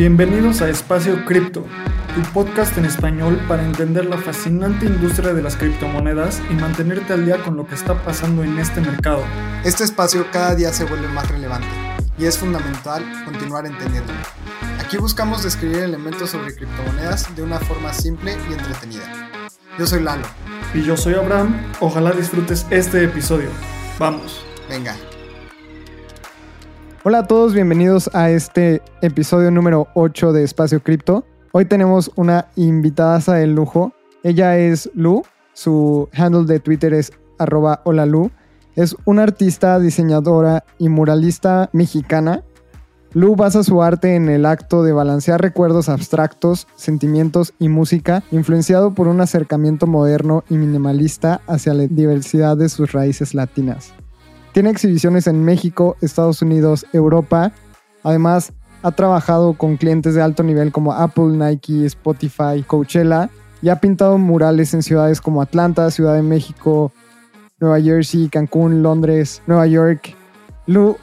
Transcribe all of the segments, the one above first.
Bienvenidos a Espacio Cripto, tu podcast en español para entender la fascinante industria de las criptomonedas y mantenerte al día con lo que está pasando en este mercado. Este espacio cada día se vuelve más relevante y es fundamental continuar entendiéndolo. Aquí buscamos describir elementos sobre criptomonedas de una forma simple y entretenida. Yo soy Lalo. Y yo soy Abraham. Ojalá disfrutes este episodio. Vamos. Venga. Hola a todos, bienvenidos a este episodio número 8 de Espacio Cripto. Hoy tenemos una invitada de lujo. Ella es Lu, su handle de Twitter es arroba hola Lu. Es una artista, diseñadora y muralista mexicana. Lu basa su arte en el acto de balancear recuerdos abstractos, sentimientos y música, influenciado por un acercamiento moderno y minimalista hacia la diversidad de sus raíces latinas. Tiene exhibiciones en México, Estados Unidos, Europa. Además, ha trabajado con clientes de alto nivel como Apple, Nike, Spotify, Coachella y ha pintado murales en ciudades como Atlanta, Ciudad de México, Nueva Jersey, Cancún, Londres, Nueva York. Lu,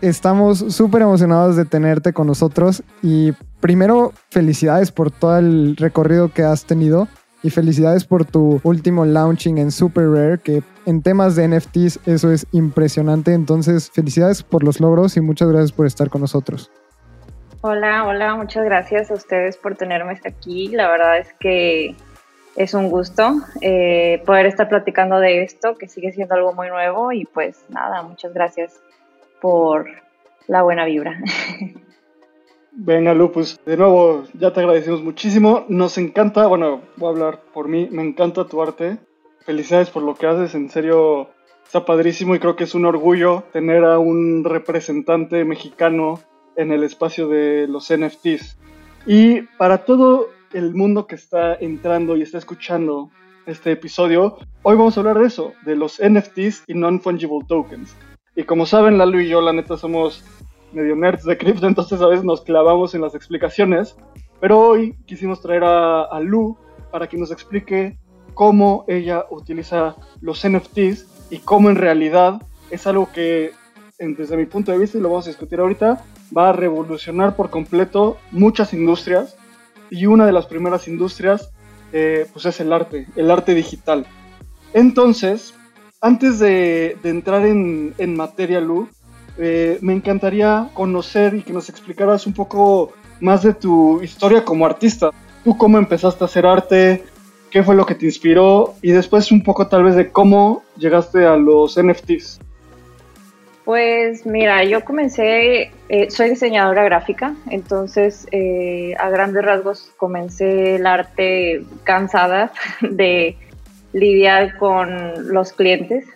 estamos súper emocionados de tenerte con nosotros y primero felicidades por todo el recorrido que has tenido y felicidades por tu último launching en Super Rare, que en temas de NFTs eso es impresionante. Entonces, felicidades por los logros y muchas gracias por estar con nosotros. Hola, hola, muchas gracias a ustedes por tenerme aquí. La verdad es que es un gusto eh, poder estar platicando de esto, que sigue siendo algo muy nuevo y pues nada, muchas gracias por la buena vibra. Venga, Lupus, de nuevo, ya te agradecemos muchísimo. Nos encanta, bueno, voy a hablar por mí, me encanta tu arte. Felicidades por lo que haces, en serio, está padrísimo y creo que es un orgullo tener a un representante mexicano en el espacio de los NFTs. Y para todo el mundo que está entrando y está escuchando este episodio, hoy vamos a hablar de eso, de los NFTs y non-fungible tokens. Y como saben, Lalo y yo, la neta, somos medio nerds de cripto, entonces a veces nos clavamos en las explicaciones. Pero hoy quisimos traer a, Lu para que nos explique cómo ella utiliza los NFTs y cómo en realidad es algo que, desde mi punto de vista, y lo vamos a discutir ahorita, va a revolucionar por completo muchas industrias. Y una de las primeras industrias, eh, pues es el arte, el arte digital. Entonces, antes de, entrar en, en materia, Lu, eh, me encantaría conocer y que nos explicaras un poco más de tu historia como artista. ¿Tú cómo empezaste a hacer arte? ¿Qué fue lo que te inspiró? Y después un poco tal vez de cómo llegaste a los NFTs. Pues mira, yo comencé, eh, soy diseñadora gráfica, entonces eh, a grandes rasgos comencé el arte cansada de lidiar con los clientes.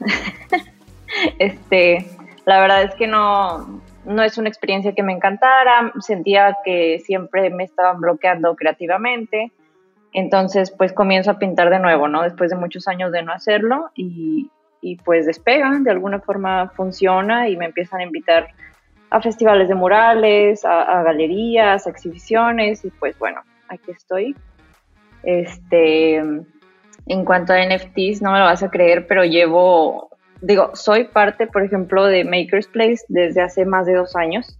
este, la verdad es que no, no es una experiencia que me encantara, sentía que siempre me estaban bloqueando creativamente. Entonces, pues comienzo a pintar de nuevo, ¿no? Después de muchos años de no hacerlo y, y pues despega, de alguna forma funciona y me empiezan a invitar a festivales de murales, a, a, galerías, a exhibiciones y pues bueno, aquí estoy. Este, en cuanto a NFTs, no me lo vas a creer, pero llevo digo, soy parte, por ejemplo, de Maker's Place desde hace más de dos años.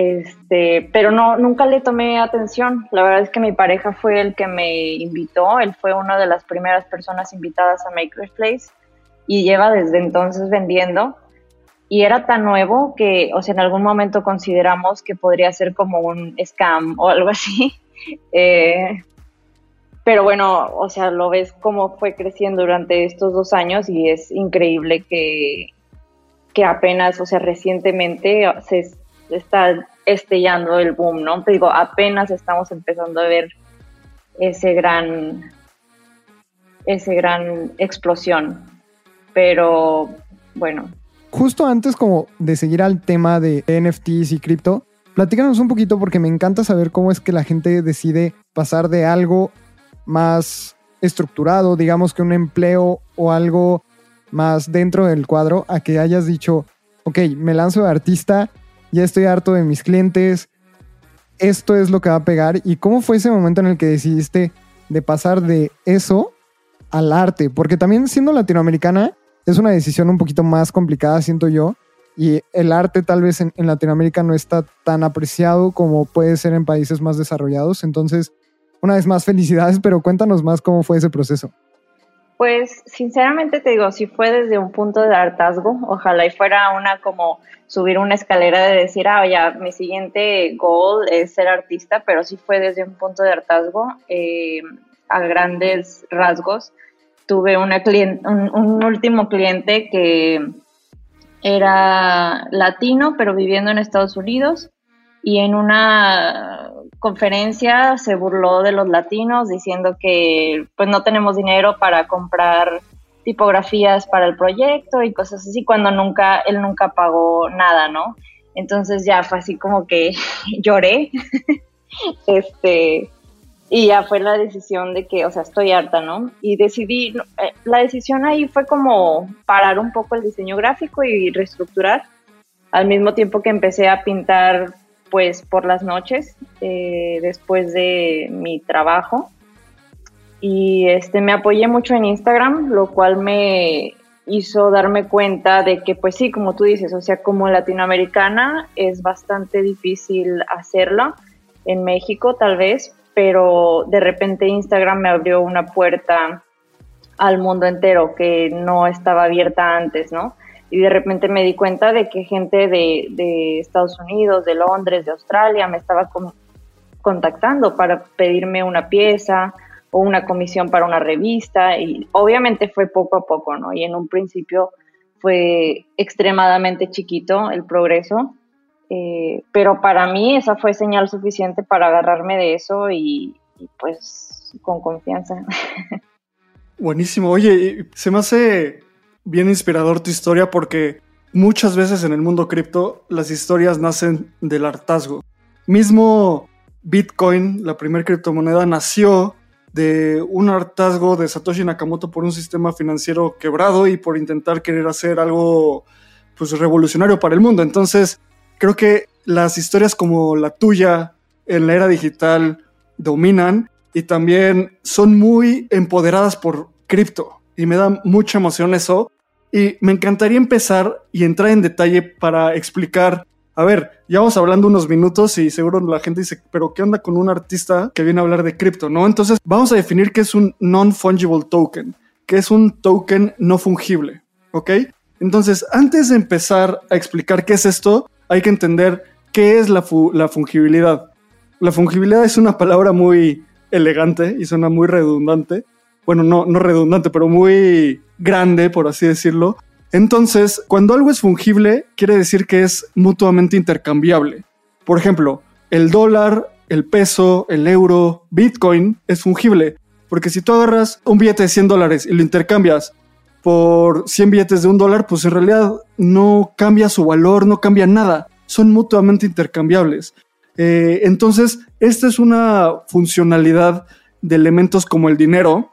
Este, pero no, nunca le tomé atención. La verdad es que mi pareja fue el que me invitó. Él fue una de las primeras personas invitadas a Maker's Place y lleva desde entonces vendiendo. Y era tan nuevo que, o sea, en algún momento consideramos que podría ser como un scam o algo así. Eh, pero bueno, o sea, lo ves cómo fue creciendo durante estos dos años y es increíble que, que apenas, o sea, recientemente se está estellando el boom, ¿no? Te digo, apenas estamos empezando a ver ese gran, ese gran explosión. Pero bueno. Justo antes como de seguir al tema de NFTs y cripto, platícanos un poquito porque me encanta saber cómo es que la gente decide pasar de algo más estructurado, digamos que un empleo o algo más dentro del cuadro, a que hayas dicho, ok, me lanzo de artista, ya estoy harto de mis clientes, esto es lo que va a pegar. ¿Y cómo fue ese momento en el que decidiste de pasar de eso al arte? Porque también siendo latinoamericana es una decisión un poquito más complicada, siento yo. y el arte tal vez en, en, Latinoamérica no está tan apreciado como puede ser en países más desarrollados. Entonces, una vez más, felicidades, pero cuéntanos más cómo fue ese proceso. Pues sinceramente te digo, si fue desde un punto de hartazgo, ojalá y fuera una como subir una escalera de decir, ah, ya, mi siguiente goal es ser artista, pero sí fue desde un punto de hartazgo, eh, a grandes rasgos. Tuve una un último cliente que era latino, pero viviendo en Estados Unidos, y en una conferencia se burló de los latinos diciendo que pues no tenemos dinero para comprar tipografías para el proyecto y cosas así cuando nunca él nunca pagó nada, ¿no? Entonces ya fue así como que lloré. este y ya fue la decisión de que, o sea, estoy harta, ¿no? Y decidí, eh, la decisión ahí fue como parar un poco el diseño gráfico y reestructurar, al mismo tiempo que empecé a pintar, pues, por las noches, eh, después de mi trabajo. Y este, me apoyé mucho en Instagram, lo cual me hizo darme cuenta de que, pues sí, como tú dices, o sea, como latinoamericana es bastante difícil hacerlo. En México, tal vez, pero de repente Instagram me abrió una puerta al mundo entero que no estaba abierta antes, ¿no? Y de repente me di cuenta de que gente de, Estados Unidos, de Londres, de Australia me estaba contactando para pedirme una pieza o una comisión para una revista y obviamente fue poco a poco, ¿no? Y en un principio fue extremadamente chiquito el progreso, eh, pero para mí esa fue señal suficiente para agarrarme de eso y, pues con confianza. Buenísimo. Oye, se me hace bien inspirador tu historia porque muchas veces en el mundo cripto las historias nacen del hartazgo. Mismo Bitcoin, la primera criptomoneda, nació de un hartazgo de Satoshi Nakamoto por un sistema financiero quebrado y por intentar querer hacer algo pues revolucionario para el mundo. Entonces, creo que las historias como la tuya en la era digital dominan y también son muy empoderadas por cripto y me da mucha emoción eso y me encantaría empezar y entrar en detalle para explicar a ver, ya vamos hablando unos minutos y seguro la gente dice, pero ¿qué onda con un artista que viene a hablar de cripto? ¿No? Entonces vamos a definir qué es un non-fungible token, que es un token no fungible, ¿ok? Entonces, antes de empezar a explicar qué es esto, hay que entender qué es la, fungibilidad. La fungibilidad es una palabra muy elegante y suena muy redundante. Bueno, no, no redundante, pero muy grande, por así decirlo. Entonces, cuando algo es fungible, quiere decir que es mutuamente intercambiable. Por ejemplo, el dólar, el peso, el euro, Bitcoin es fungible. Porque si tú agarras un billete de 100 dólares y lo intercambias por 100 billetes de un dólar, pues en realidad no cambia su valor, no cambia nada. Son mutuamente intercambiables. Eh, entonces, esta es una funcionalidad de elementos como el dinero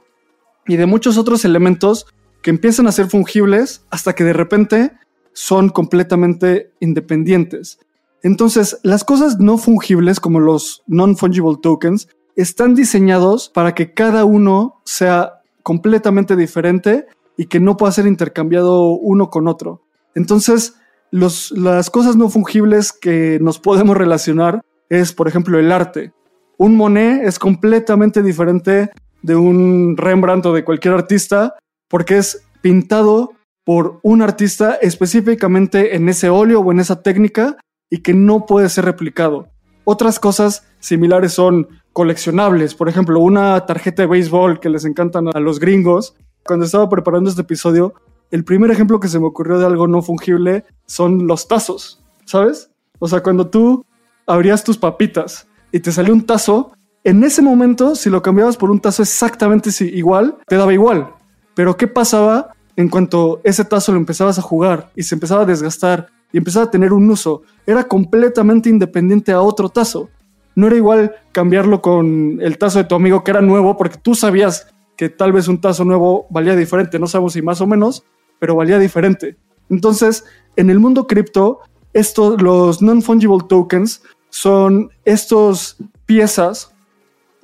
y de muchos otros elementos que empiezan a ser fungibles hasta que de repente son completamente independientes. Entonces, las cosas no fungibles como los non-fungible tokens están diseñados para que cada uno sea completamente diferente y que no pueda ser intercambiado uno con otro. Entonces, las cosas no fungibles que nos podemos relacionar es, por ejemplo, el arte. Un Monet es completamente diferente de un Rembrandt o de cualquier artista porque es pintado por un artista específicamente en ese óleo o en esa técnica y que no puede ser replicado. Otras cosas similares son coleccionables, por ejemplo, una tarjeta de béisbol que les encantan a los gringos cuando estaba preparando este episodio, el primer ejemplo que se me ocurrió de algo no fungible son los tazos, ¿sabes? O sea, cuando tú abrías tus papitas y te salió un tazo, en ese momento, si lo cambiabas por un tazo exactamente igual, te daba igual. Pero ¿qué pasaba en cuanto ese tazo lo empezabas a jugar y se empezaba a desgastar y empezaba a tener un uso? Era completamente independiente a otro tazo. No era igual cambiarlo con el tazo de tu amigo que era nuevo porque tú sabías que tal vez un tazo nuevo valía diferente, no sabemos si más o menos, pero valía diferente. Entonces, en el mundo cripto, estos, los non-fungible tokens son estos piezas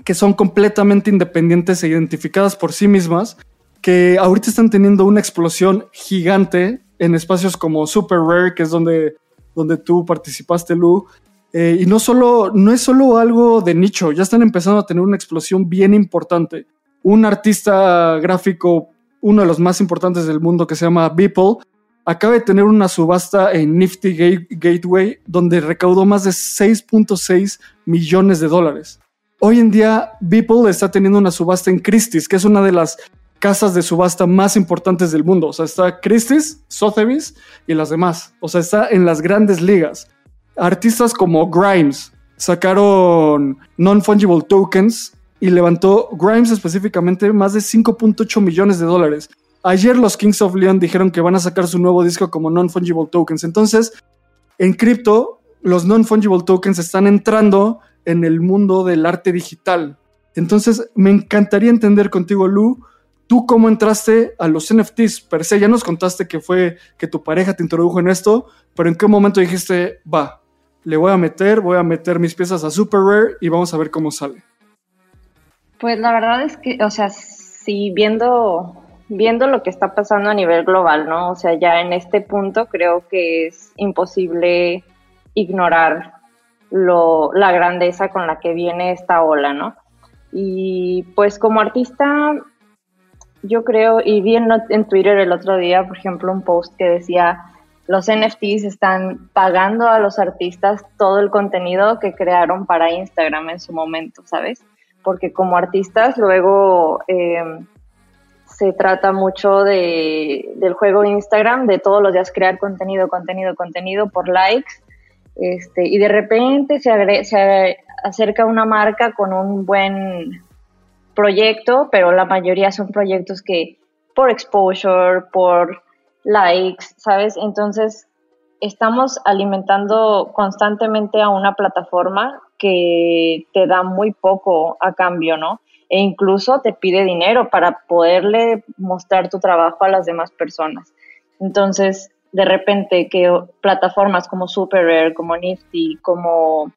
que son completamente independientes e identificadas por sí mismas, que ahorita están teniendo una explosión gigante en espacios como Super Rare, que es donde, donde tú participaste, Lu. Eh, y no, solo, no es solo algo de nicho, ya están empezando a tener una explosión bien importante. Un artista gráfico, uno de los más importantes del mundo, que se llama Beeple, acaba de tener una subasta en Nifty Gateway donde recaudó más de 6.6 millones de dólares. Hoy en día, Beeple está teniendo una subasta en Christie's, que es una de las casas de subasta más importantes del mundo. O sea, está Christie's, Sotheby's y las demás. O sea, está en las grandes ligas. Artistas como Grimes sacaron non-fungible tokens y levantó Grimes específicamente más de 5.8 millones de dólares. Ayer los Kings of Leon dijeron que van a sacar su nuevo disco como non-fungible tokens. Entonces, en cripto, los non-fungible tokens están entrando en el mundo del arte digital. Entonces, me encantaría entender contigo, Lu, ¿Tú cómo entraste a los NFTs per se? Ya nos contaste que fue que tu pareja te introdujo en esto, pero ¿en qué momento dijiste, va, le voy a meter, voy a meter mis piezas a Super Rare y vamos a ver cómo sale? Pues la verdad es que, o sea, sí, viendo, viendo lo que está pasando a nivel global, ¿no? O sea, ya en este punto creo que es imposible ignorar la grandeza con la que viene esta ola, ¿no? Y pues como artista yo creo, y vi en, Twitter el otro día, por ejemplo, un post que decía, los NFTs están pagando a los artistas todo el contenido que crearon para Instagram en su momento, ¿sabes? Porque como artistas luego em, se trata mucho de, del juego Instagram, de todos los días crear contenido, contenido, contenido por likes, este, y de repente se, se acerca una marca con un buen proyecto, pero la mayoría son proyectos que por exposure, por likes, ¿sabes? Entonces, estamos alimentando constantemente a una plataforma que te da muy poco a cambio, ¿no? E incluso te pide dinero para poderle mostrar tu trabajo a las demás personas. Entonces, de repente que plataformas como Super Rare, como Nifty, como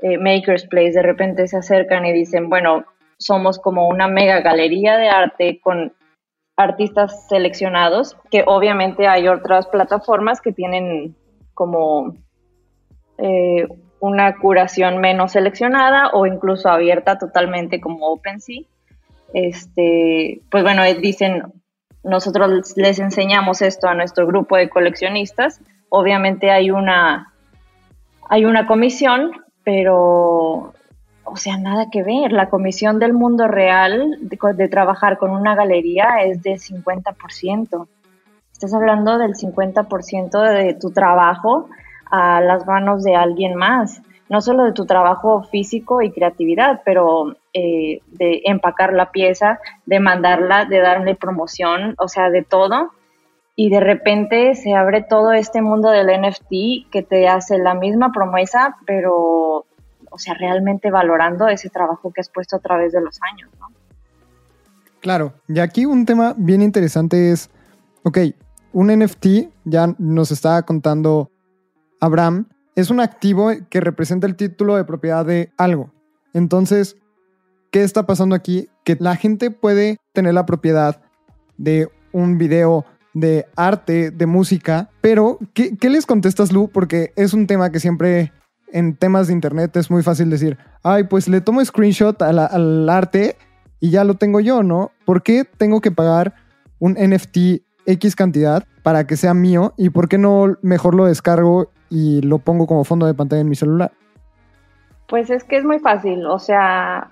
eh, Maker's Place, de repente se acercan y dicen, bueno, somos como una mega galería de arte con artistas seleccionados, que obviamente hay otras plataformas que tienen como eh, una curación menos seleccionada o incluso abierta totalmente como OpenSea. Este, pues bueno, dicen, nosotros les enseñamos esto a nuestro grupo de coleccionistas. Obviamente hay una, hay una comisión, pero o sea, nada que ver. La comisión del mundo real de, trabajar con una galería es de 50%. Estás hablando del 50% de tu trabajo a las manos de alguien más. No solo de tu trabajo físico y creatividad, pero eh, de empacar la pieza, de mandarla, de darle promoción, o sea, de todo. Y de repente se abre todo este mundo del NFT que te hace la misma promesa, pero o sea, realmente valorando ese trabajo que has puesto a través de los años, ¿no? Claro, y aquí un tema bien interesante es, ok, un NFT, ya nos estaba contando Abraham, es un activo que representa el título de propiedad de algo. Entonces, ¿qué está pasando aquí? Que la gente puede tener la propiedad de un video de arte, de música, pero ¿qué, ¿qué, les contestas, Lu? Porque es un tema que siempre en temas de internet es muy fácil decir, ay, pues le tomo screenshot al arte y ya lo tengo yo, ¿no? ¿Por qué tengo que pagar un NFT X cantidad para que sea mío? ¿Y por qué no mejor lo descargo y lo pongo como fondo de pantalla en mi celular? Pues es que es muy fácil, o sea,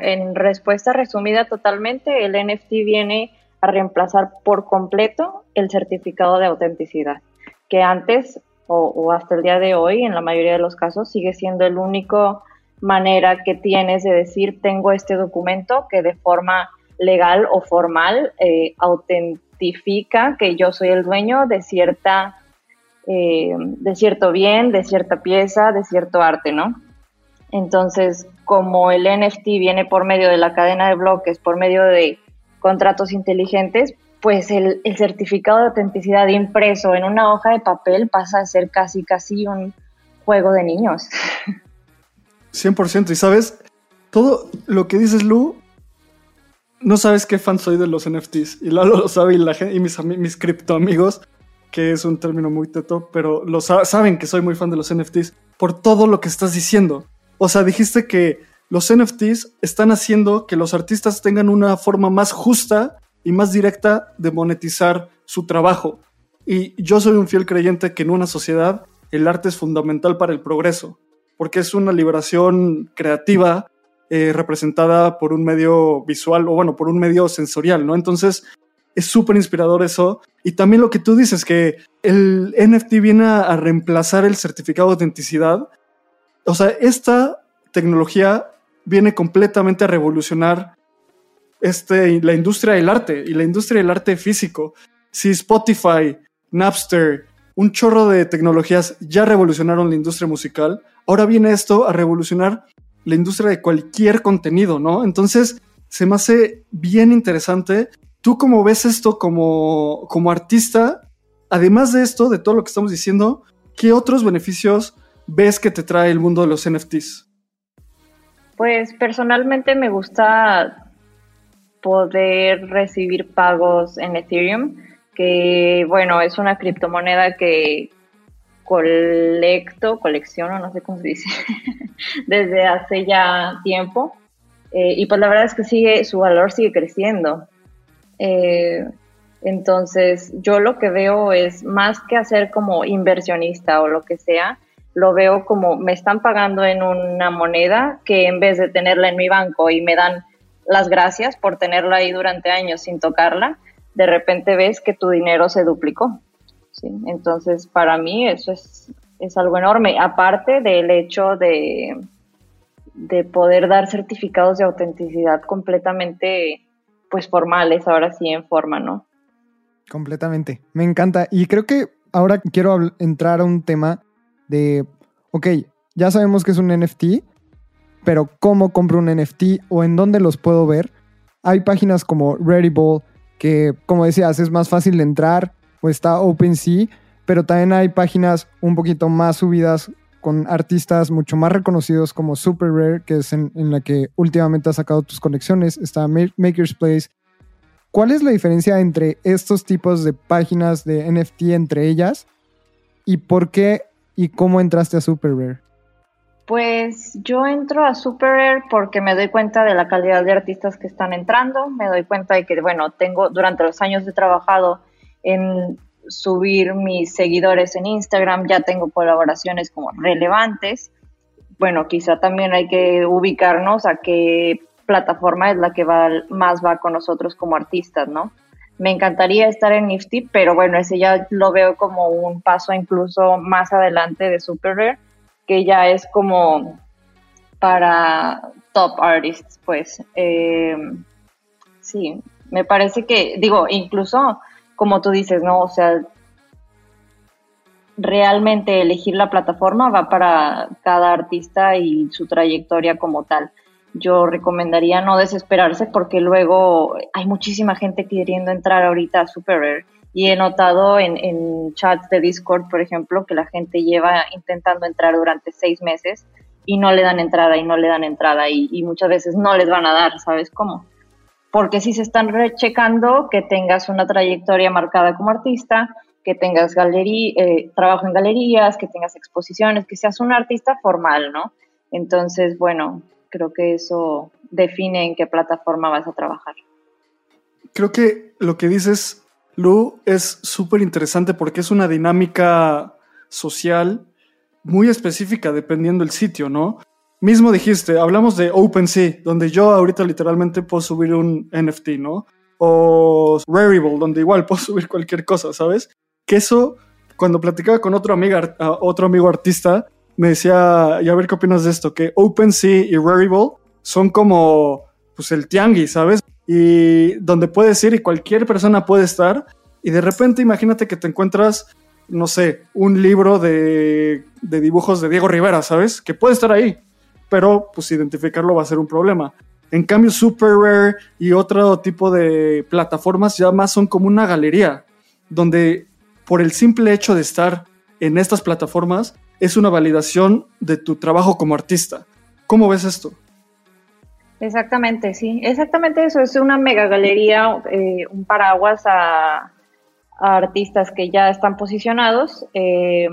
en respuesta resumida totalmente, el NFT viene a reemplazar por completo el certificado de autenticidad, que antes o, hasta el día de hoy, en la mayoría de los casos, sigue siendo el único manera que tienes de decir tengo este documento que de forma legal o formal eh, autentifica que yo soy el dueño de cierta eh, de cierto bien, de cierta pieza, de cierto arte, ¿no? Entonces, como el NFT viene por medio de la cadena de bloques, por medio de contratos inteligentes, pues el, certificado de autenticidad impreso en una hoja de papel pasa a ser casi, casi un juego de niños. 100%. Y sabes, todo lo que dices, Lu, no sabes qué fan soy de los NFTs. Y Lalo lo sabe y, la y mis, mis cripto amigos. Que es un término muy teto, pero lo saben que soy muy fan de los NFTs por todo lo que estás diciendo. O sea, dijiste que los NFTs están haciendo que los artistas tengan una forma más justa y más directa de monetizar su trabajo. Y yo soy un fiel creyente que en una sociedad el arte es fundamental para el progreso, porque es una liberación creativa eh, representada por un medio visual o bueno, por un medio sensorial, ¿no? Entonces, es súper inspirador eso. Y también lo que tú dices, que el NFT viene a, reemplazar el certificado de autenticidad. O sea, esta tecnología viene completamente a revolucionar este, la industria del arte y la industria del arte físico. Si Spotify, Napster, un chorro de tecnologías ya revolucionaron la industria musical, ahora viene esto a revolucionar la industria de cualquier contenido, ¿no? Entonces, se me hace bien interesante ¿Tú cómo ves esto como, como artista? Además de esto, de todo lo que estamos diciendo, ¿qué otros beneficios ves que te trae el mundo de los NFTs? Pues personalmente me gusta poder recibir pagos en Ethereum, que bueno, es una criptomoneda que colecto, colecciono, no sé cómo se dice, desde hace ya tiempo. Eh, y pues la verdad es que sigue, su valor sigue creciendo. Eh, entonces, yo lo que veo es más que hacer como inversionista o lo que sea, lo veo como me están pagando en una moneda que en vez de tenerla en mi banco y me dan las gracias por tenerla ahí durante años sin tocarla, de repente ves que tu dinero se duplicó. Entonces, para mí eso es, es algo enorme, aparte del hecho de, de poder dar certificados de autenticidad completamente pues formales, ahora sí en forma, ¿no? Completamente, me encanta. Y creo que ahora quiero entrar a un tema de, ok, ya sabemos que es un NFT, pero ¿cómo compro un NFT o en dónde los puedo ver? Hay páginas como Readyball que, como decías, es más fácil de entrar, o está OpenSea, pero también hay páginas un poquito más subidas con artistas mucho más reconocidos como Super Rare, que es en, la que últimamente has sacado tus conexiones, está Maker's Place. ¿Cuál es la diferencia entre estos tipos de páginas de NFT entre ellas? ¿Y por qué y cómo entraste a Super Rare? Pues yo entro a Super Rare porque me doy cuenta de la calidad de artistas que están entrando, me doy cuenta de que, bueno, tengo durante los años he trabajado en subir mis seguidores en Instagram, ya tengo colaboraciones como relevantes. Bueno, quizá también hay que ubicarnos a qué plataforma es la que más va con nosotros como artistas, ¿no? Me encantaría estar en Nifty, pero bueno, ese ya lo veo como un paso incluso más adelante de Super Rare, que ya es como para top artists, pues. Eh, sí, me parece que, digo, incluso como tú dices, ¿no? O sea, realmente elegir la plataforma va para cada artista y su trayectoria como tal. Yo recomendaría no desesperarse porque luego hay muchísima gente queriendo entrar ahorita a Super Rare y he notado en, chats de Discord, por ejemplo, que la gente lleva intentando entrar durante seis meses y no le dan entrada y no le dan entrada y muchas veces no les van a dar, ¿sabes cómo? Porque si se están rechecando que tengas una trayectoria marcada como artista, que tengas eh, trabajo en galerías, que tengas exposiciones, que seas un artista formal, ¿no? Entonces, bueno, creo que eso define en qué plataforma vas a trabajar. Creo que lo que dices, Lu, es súper interesante porque es una dinámica social muy específica dependiendo del sitio, ¿no? Mismo dijiste, hablamos de OpenSea, donde yo ahorita literalmente puedo subir un NFT, ¿no? O Rarible, donde igual puedo subir cualquier cosa, ¿sabes? Que eso, cuando platicaba con otro, amiga, otro amigo artista, me decía, y a ver qué opinas de esto, que OpenSea y Rarible son como, pues, el tianguis, ¿sabes? Y donde puedes ir y cualquier persona puede estar, y de repente imagínate que te encuentras no sé, un libro de, de, dibujos de Diego Rivera, ¿sabes? Que puede estar ahí pero pues identificarlo va a ser un problema. En cambio, Super Rare y otro tipo de plataformas ya más son como una galería, donde por el simple hecho de estar en estas plataformas es una validación de tu trabajo como artista. ¿Cómo ves esto? Exactamente, sí, exactamente eso, es una mega galería, eh, un paraguas a, artistas que ya están posicionados. Eh,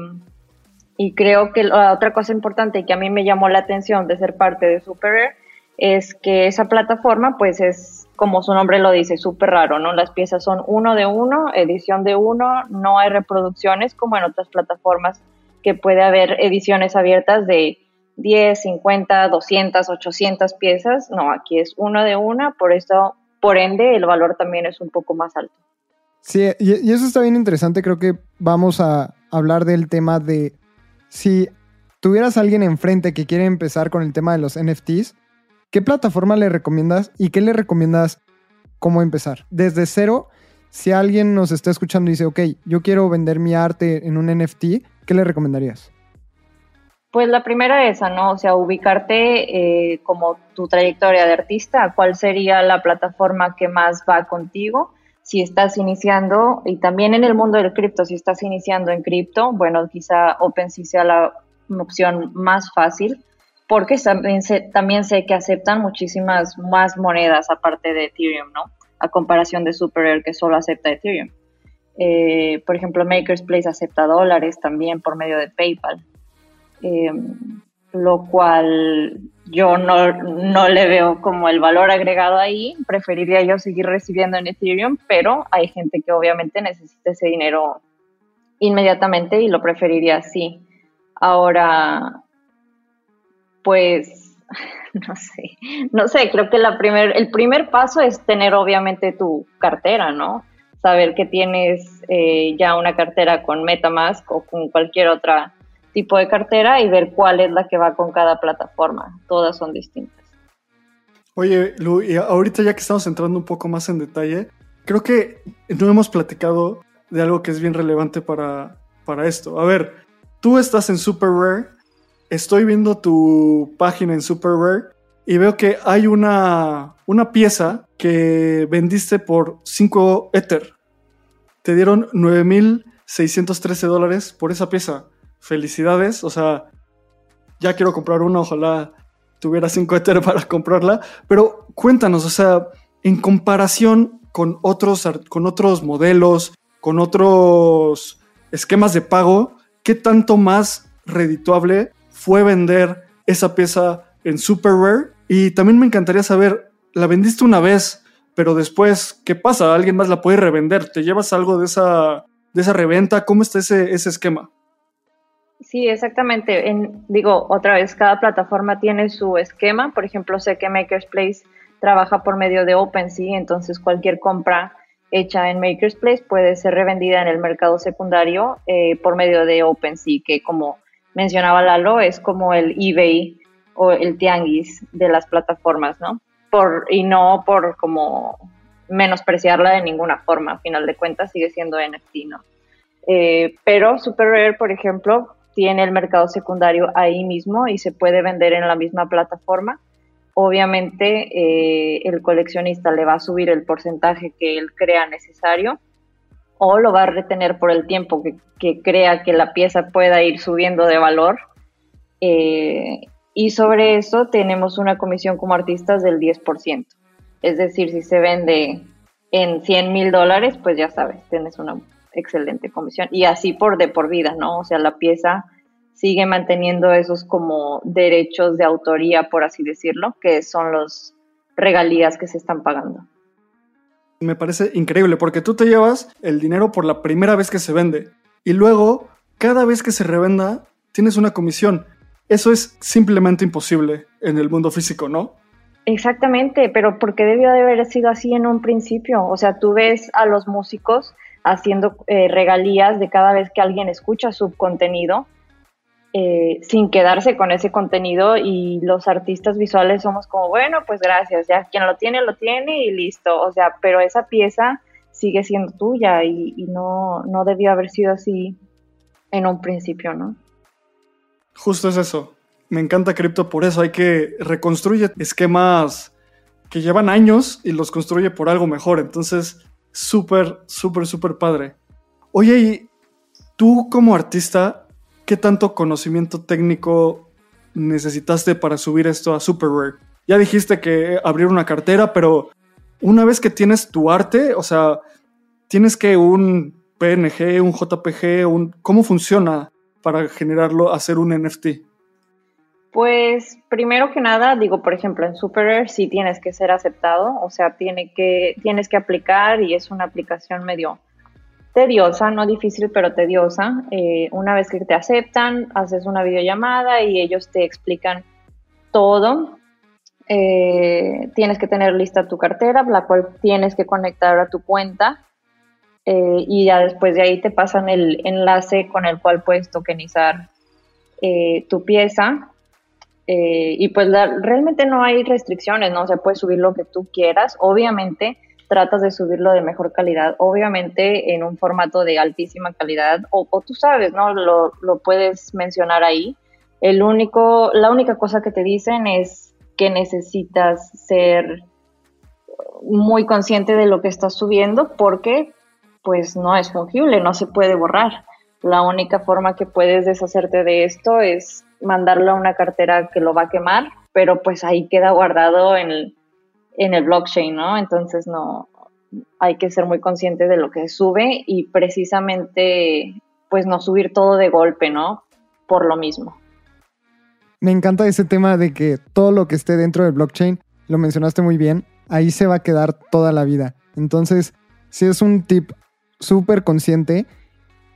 y creo que la otra cosa importante que a mí me llamó la atención de ser parte de Super Rare es que esa plataforma, pues es como su nombre lo dice, súper raro, ¿no? Las piezas son uno de uno, edición de uno, no hay reproducciones como en otras plataformas que puede haber ediciones abiertas de 10, 50, 200, 800 piezas. No, aquí es uno de una, por eso, por ende, el valor también es un poco más alto. Sí, y, eso está bien interesante. Creo que vamos a hablar del tema de si tuvieras a alguien enfrente que quiere empezar con el tema de los NFTs, ¿qué plataforma le recomiendas y qué le recomiendas cómo empezar? Desde cero, si alguien nos está escuchando y dice, ok, yo quiero vender mi arte en un NFT, ¿qué le recomendarías? Pues la primera esa, ¿no? O sea, ubicarte eh, como tu trayectoria de artista, cuál sería la plataforma que más va contigo si estás iniciando, y también en el mundo del cripto, si estás iniciando en cripto, bueno, quizá OpenSea sea la opción más fácil, porque también sé, también sé que aceptan muchísimas más monedas aparte de Ethereum, ¿no? A comparación de SuperAir que solo acepta Ethereum. Eh, por ejemplo, Maker's Place acepta dólares también por medio de PayPal. Eh, lo cual yo no, no, le veo como el valor agregado ahí. Preferiría yo seguir recibiendo en Ethereum, pero hay gente que obviamente necesita ese dinero inmediatamente y lo preferiría así. Ahora, pues, no sé, no sé, creo que la primer, el primer paso es tener obviamente tu cartera, ¿no? Saber que tienes eh, ya una cartera con Metamask o con cualquier otra tipo de cartera y ver cuál es la que va con cada plataforma. Todas son distintas. Oye, Lu, y ahorita ya que estamos entrando un poco más en detalle, creo que no hemos platicado de algo que es bien relevante para, para esto. A ver, tú estás en Super Rare, estoy viendo tu página en Super Rare y veo que hay una, una pieza que vendiste por 5 Ether. Te dieron 9.613 dólares por esa pieza felicidades, o sea, ya quiero comprar una, ojalá tuviera 5 Ether para comprarla, pero cuéntanos, o sea, en comparación con otros, con otros modelos, con otros esquemas de pago, ¿qué tanto más redituable fue vender esa pieza en Super Rare? Y también me encantaría saber, la vendiste una vez, pero después, ¿qué pasa? ¿Alguien más la puede revender? ¿Te llevas algo de esa, de esa reventa? ¿Cómo está ese, ese esquema? Sí, exactamente. En, digo, otra vez, cada plataforma tiene su esquema. Por ejemplo, sé que Maker's Place trabaja por medio de OpenSea, entonces cualquier compra hecha en Maker's Place puede ser revendida en el mercado secundario eh, por medio de OpenSea, que como mencionaba Lalo, es como el eBay o el Tianguis de las plataformas, ¿no? Por, y no por como menospreciarla de ninguna forma, a final de cuentas sigue siendo NFT, ¿no? Eh, pero Super Rare, por ejemplo, tiene el mercado secundario ahí mismo y se puede vender en la misma plataforma. Obviamente eh, el coleccionista le va a subir el porcentaje que él crea necesario o lo va a retener por el tiempo que, crea que la pieza pueda ir subiendo de valor. Eh, y sobre eso tenemos una comisión como artistas del 10%. Es decir, si se vende en 100 mil dólares, pues ya sabes, tienes una excelente comisión. Y así por de por vida, ¿no? O sea, la pieza sigue manteniendo esos como derechos de autoría, por así decirlo, que son los regalías que se están pagando. Me parece increíble porque tú te llevas el dinero por la primera vez que se vende y luego cada vez que se revenda tienes una comisión. Eso es simplemente imposible en el mundo físico, ¿no? Exactamente, pero porque debió de haber sido así en un principio. O sea, tú ves a los músicos haciendo eh, regalías de cada vez que alguien escucha su contenido, eh, sin quedarse con ese contenido y los artistas visuales somos como, bueno, pues gracias, ya quien lo tiene, lo tiene y listo. O sea, pero esa pieza sigue siendo tuya y, no, no debió haber sido así en un principio, ¿no? Justo es eso. Me encanta cripto por eso. Hay que reconstruir esquemas que llevan años y los construye por algo mejor. Entonces, súper, súper, súper padre. Oye, y tú como artista, ¿qué tanto conocimiento técnico necesitaste para subir esto a Super Rare? Ya dijiste que abrir una cartera, pero una vez que tienes tu arte, o sea, tienes que un PNG, un JPG, un, ¿cómo funciona para generarlo, hacer un NFT? Pues primero que nada, digo, por ejemplo, en Super sí tienes que ser aceptado, o sea, tiene que, tienes que aplicar y es una aplicación medio tediosa, no difícil, pero tediosa. Eh, una vez que te aceptan, haces una videollamada y ellos te explican todo. Eh, tienes que tener lista tu cartera, la cual tienes que conectar a tu cuenta. Eh, y ya después de ahí te pasan el enlace con el cual puedes tokenizar tu pieza. Y pues realmente no hay restricciones, ¿no? O sea, puedes subir lo que tú quieras. Obviamente, tratas de subirlo de mejor calidad, obviamente en un formato de altísima calidad, o, tú sabes, ¿no? Lo, lo, puedes mencionar ahí. El único, la única cosa que te dicen es que necesitas ser muy consciente de lo que estás subiendo porque pues no es fungible, no se puede borrar. La única forma que puedes deshacerte de esto es mandarlo a una cartera que lo va a quemar, pero pues ahí queda guardado en, en el blockchain, ¿no? Entonces no hay que ser muy consciente de lo que sube y precisamente pues no subir todo de golpe, ¿no? Por lo mismo. Me encanta ese tema de que todo lo que esté dentro del blockchain, lo mencionaste muy bien, ahí se va a quedar toda la vida. Entonces, sí es un tip súper consciente.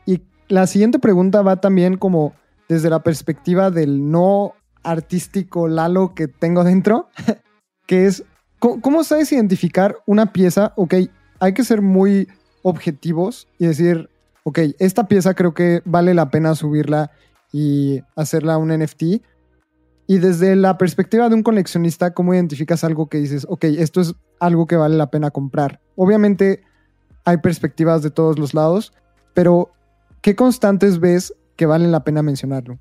Y la siguiente pregunta va también como desde la perspectiva del no artístico Lalo que tengo dentro, que es ¿Cómo, sabes identificar una pieza? Ok, hay que ser muy objetivos y decir, ok, esta pieza creo que vale la pena subirla y hacerla un NFT. Y desde la perspectiva de un coleccionista, ¿cómo identificas algo que dices, ok, esto es algo que vale la pena comprar? Obviamente hay perspectivas de todos los lados, pero ¿qué constantes ves que valen la pena mencionarlo?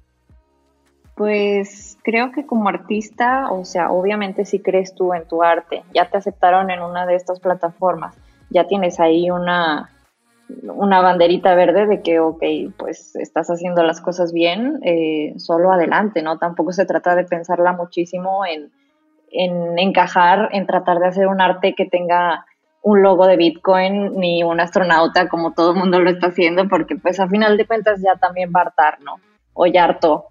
Pues creo que como artista, o sea, obviamente si crees tú en tu arte, ya te aceptaron en una de estas plataformas, ya tienes ahí una, una banderita verde de que, ok, pues estás haciendo las cosas bien, eh, solo adelante, ¿no? Tampoco se trata de pensarla muchísimo en, en encajar, en tratar de hacer un arte que tenga un logo de Bitcoin ni un astronauta como todo el mundo lo está haciendo, porque pues a final de cuentas ya también va a hartar, ¿no? O ya harto.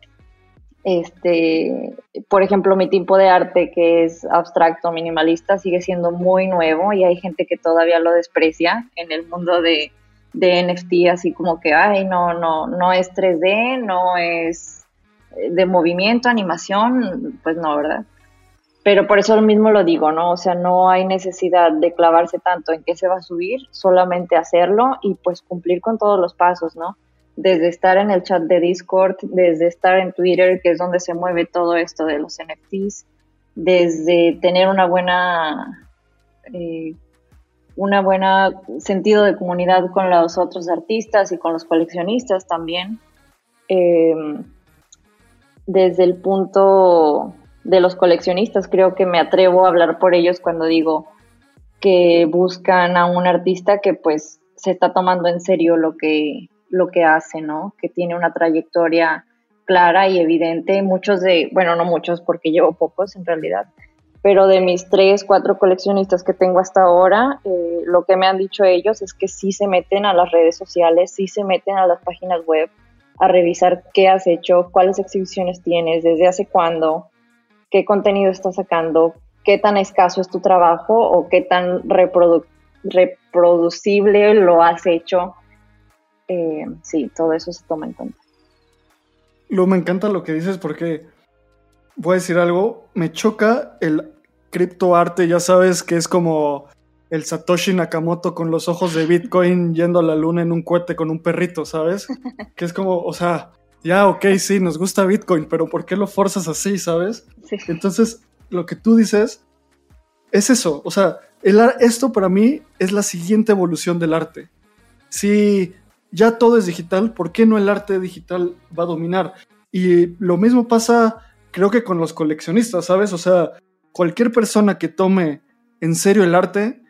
Este, por ejemplo, mi tipo de arte que es abstracto, minimalista, sigue siendo muy nuevo y hay gente que todavía lo desprecia en el mundo de, de NFT, así como que, ay, no, no, no es 3D, no es de movimiento, animación, pues no, ¿verdad? Pero por eso mismo lo digo, ¿no? O sea, no hay necesidad de clavarse tanto en qué se va a subir, solamente hacerlo y pues cumplir con todos los pasos, ¿no? desde estar en el chat de Discord, desde estar en Twitter, que es donde se mueve todo esto de los NFTs, desde tener una buena, eh, una buena sentido de comunidad con los otros artistas y con los coleccionistas también. Em, desde el punto de los coleccionistas, creo que me atrevo a hablar por ellos cuando digo que buscan a un artista que pues se está tomando en serio lo que lo que hace, ¿no? Que tiene una trayectoria clara y evidente. Muchos de, bueno, no muchos porque llevo pocos en realidad, pero de mis tres, cuatro coleccionistas que tengo hasta ahora, eh, lo que me han dicho ellos es que sí se meten a las redes sociales, sí se meten a las páginas web a revisar qué has hecho, cuáles exhibiciones tienes, desde hace cuándo, qué contenido estás sacando, qué tan escaso es tu trabajo o qué tan reproducible lo has hecho eh, sí, todo eso se toma en cuenta. Lo me encanta lo que dices porque voy a decir algo, me choca el criptoarte, ya sabes que es como el Satoshi Nakamoto con los ojos de Bitcoin yendo a la luna en un cohete con un perrito, ¿sabes? Que es como, o sea, ya, ok, sí, nos gusta Bitcoin, pero ¿por qué lo forzas así, ¿sabes? Entonces, lo que tú dices es eso, o sea, el, esto para mí es la siguiente evolución del arte. Si ya todo es digital, ¿por qué no el arte digital va a dominar? Y lo mismo pasa, creo que con los coleccionistas, ¿sabes? O sea, cualquier persona que tome en serio el arte,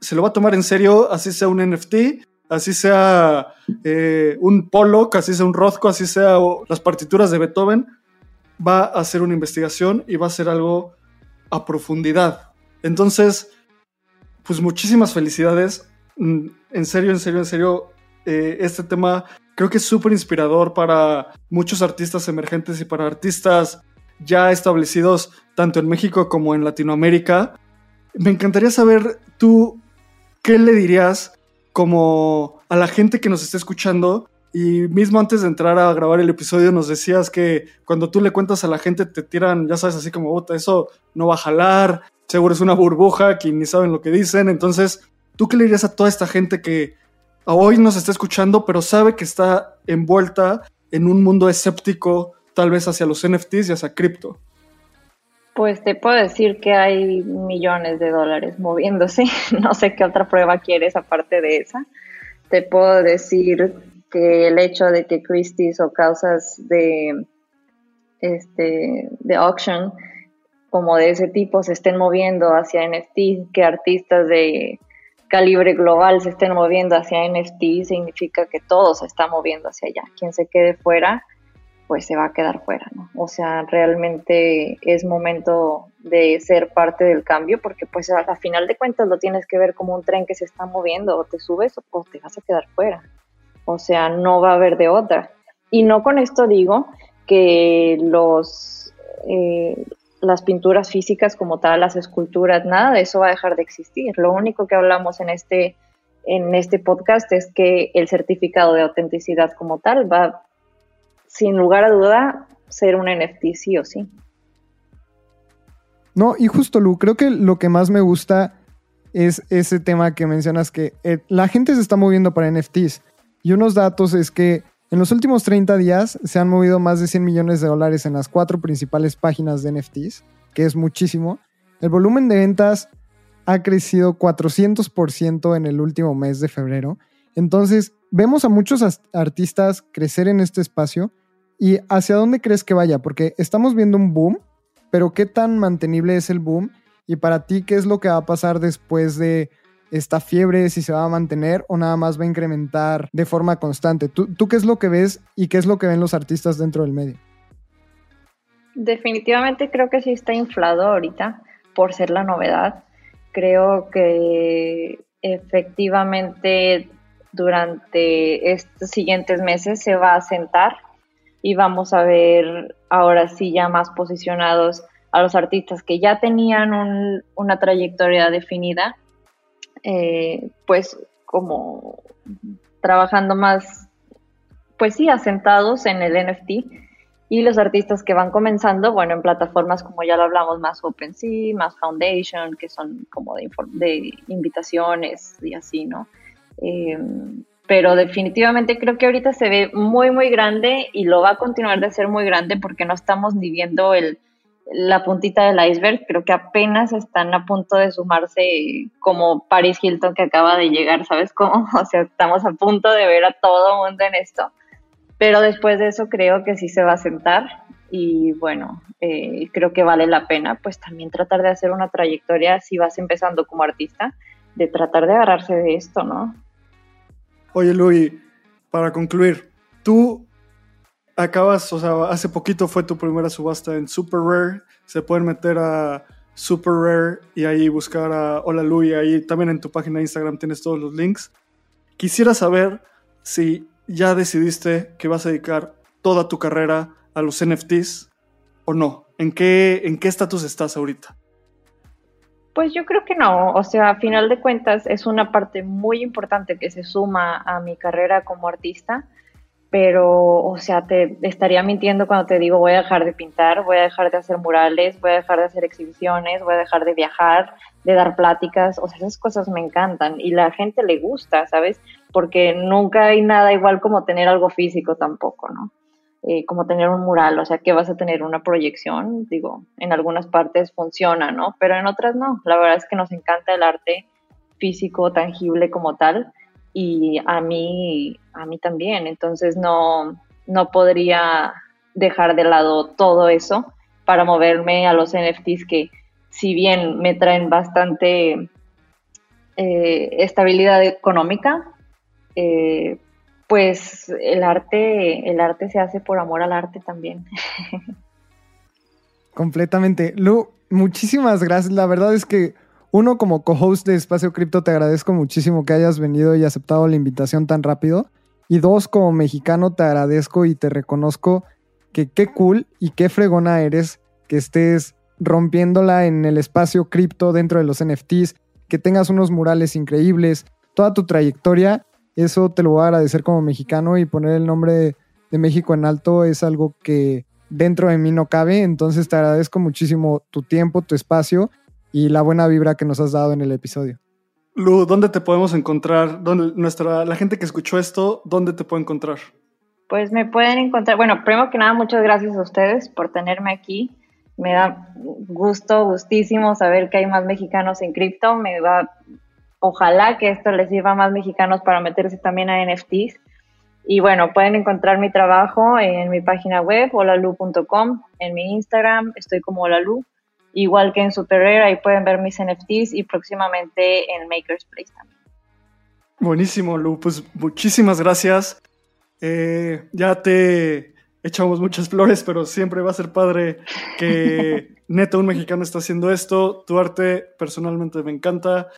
se lo va a tomar en serio, así sea un NFT, así sea eh, un Pollock, así sea un Rothko, así sea las partituras de Beethoven, va a hacer una investigación y va a hacer algo a profundidad. Entonces, pues muchísimas felicidades. Mm, en serio, en serio, en serio, eh, este tema creo que es súper inspirador para muchos artistas emergentes y para artistas ya establecidos tanto en México como en Latinoamérica. Me encantaría saber tú qué le dirías como a la gente que nos está escuchando y mismo antes de entrar a grabar el episodio nos decías que cuando tú le cuentas a la gente te tiran, ya sabes, así como, bota, eso no va a jalar, seguro es una burbuja que ni saben lo que dicen. Entonces, ¿tú qué le dirías a toda esta gente que hoy nos está escuchando, pero sabe que está envuelta en un mundo escéptico, tal vez hacia los NFTs y hacia cripto? Pues te puedo decir que hay millones de dólares moviéndose. No sé qué otra prueba quieres aparte de esa. Te puedo decir que el hecho de que Christie's o causas de, este, de auction como de ese tipo se estén moviendo hacia NFT, que artistas de calibre global se estén moviendo hacia NFT, significa que todo se está moviendo hacia allá. Quien se quede fuera, pues se va a quedar fuera, ¿no? O sea, realmente es momento de ser parte del cambio, porque pues a, final de cuentas lo tienes que ver como un tren que se está moviendo, o te subes o te vas a quedar fuera. O sea, no va a haber de otra. Y no con esto digo que los, eh, las pinturas físicas como tal, las esculturas, nada de eso va a dejar de existir. Lo único que hablamos en este, en este podcast es que el certificado de autenticidad como tal va, sin lugar a duda, ser un NFT sí o sí. No, y justo Lu, creo que lo que más me gusta es ese tema que mencionas que eh, la gente se está moviendo para NFTs. Y unos datos es que en los últimos 30 días se han movido más de 100 millones de dólares en las cuatro principales páginas de NFTs, que es muchísimo. El volumen de ventas ha crecido 400% en el último mes de febrero. Entonces, vemos a muchos artistas crecer en este espacio. ¿Y hacia dónde crees que vaya? Porque estamos viendo un boom, pero ¿qué tan mantenible es el boom? Y para ti, ¿qué es lo que va a pasar después de esta fiebre, si se va a mantener o nada más va a incrementar de forma constante. ¿Tú, ¿Tú, qué es lo que ves y qué es lo que ven los artistas dentro del medio? Definitivamente creo que sí está inflado ahorita por ser la novedad. Creo que efectivamente durante estos siguientes meses se va a sentar y vamos a ver ahora sí ya más posicionados a los artistas que ya tenían una trayectoria definida eh, pues como trabajando más, pues sí, asentados en el NFT. Y los artistas que van comenzando, bueno, en plataformas como ya lo hablamos, más OpenSea, más Foundation, que son como de, invitaciones y así, ¿no? Eh, pero definitivamente creo que ahorita se ve muy, muy grande y lo va a continuar de ser muy grande porque no estamos ni viendo el, la puntita del iceberg. Creo que apenas están a punto de sumarse como Paris Hilton que acaba de llegar, ¿sabes cómo? O sea, estamos a punto de ver a todo mundo en esto. Pero después de eso creo que sí se va a sentar y bueno, eh, creo que vale la pena pues también tratar de hacer una trayectoria si vas empezando como artista, de tratar de agarrarse de esto, ¿no? Oye, Luis, para concluir, tú acabas, o sea, hace poquito fue tu primera subasta en Super Rare. Se pueden meter a Super Rare y ahí buscar a Hola Lu y ahí también en tu página de Instagram tienes todos los links. Quisiera saber si ya decidiste que vas a dedicar toda tu carrera a los NFTs o no. ¿En qué en qué estatus estás ahorita? Pues yo creo que no, o sea, a final de cuentas es una parte muy importante que se suma a mi carrera como artista pero, o sea, te estaría mintiendo cuando te digo voy a dejar de pintar, voy a dejar de hacer murales, voy a dejar de hacer exhibiciones, voy a dejar de viajar, de dar pláticas, o sea, esas cosas me encantan y la gente le gusta, ¿sabes? Porque nunca hay nada igual como tener algo físico tampoco, ¿no? Eh, como tener un mural, o sea, que vas a tener una proyección, digo, en algunas partes funciona, ¿no? Pero en otras no, la verdad es que nos encanta el arte físico, tangible como tal y a mí, a mí también. Entonces no, no podría dejar de lado todo eso para moverme a los NFTs que si bien me traen bastante eh, estabilidad económica, eh, pues el arte, el arte se hace por amor al arte también. Completamente. Lu, muchísimas gracias. La verdad es que uno, como co-host de Espacio Cripto, te agradezco muchísimo que hayas venido y aceptado la invitación tan rápido. Y dos, como mexicano te agradezco y te reconozco que qué cool y qué fregona eres que estés rompiéndola en el espacio cripto dentro de los NFTs, que tengas unos murales increíbles, toda tu trayectoria, eso te lo voy a agradecer como mexicano y poner el nombre de, de México en alto es algo que dentro de mí no cabe, entonces te agradezco muchísimo tu tiempo, tu espacio y la buena vibra que nos has dado en el episodio. Lu, ¿dónde te podemos encontrar? ¿Dónde, nuestra, la gente que escuchó esto, ¿dónde te puede encontrar? Pues me pueden encontrar, bueno, primero que nada, muchas gracias a ustedes por tenerme aquí. Me da gusto, gustísimo saber que hay más mexicanos en cripto. Me va, ojalá que esto les sirva a más mexicanos para meterse también a NFTs. Y bueno, pueden encontrar mi trabajo en mi página web, holalu.com, en mi Instagram, estoy como holalu, igual que en Superrare, ahí pueden ver mis NFTs y próximamente en Maker's Place también. Buenísimo, Lu, pues muchísimas gracias. Eh, ya te echamos muchas flores, pero siempre va a ser padre que neta un mexicano está haciendo esto. Tu arte personalmente me encanta.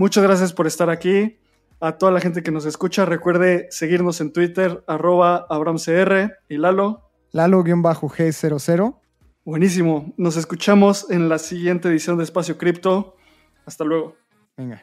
Muchas gracias por estar aquí a toda la gente que nos escucha. Recuerde seguirnos en Twitter, arroba AbramCR y Lalo. Lalo-G00. Buenísimo. Nos escuchamos en la siguiente edición de Espacio Cripto. Hasta luego. Venga.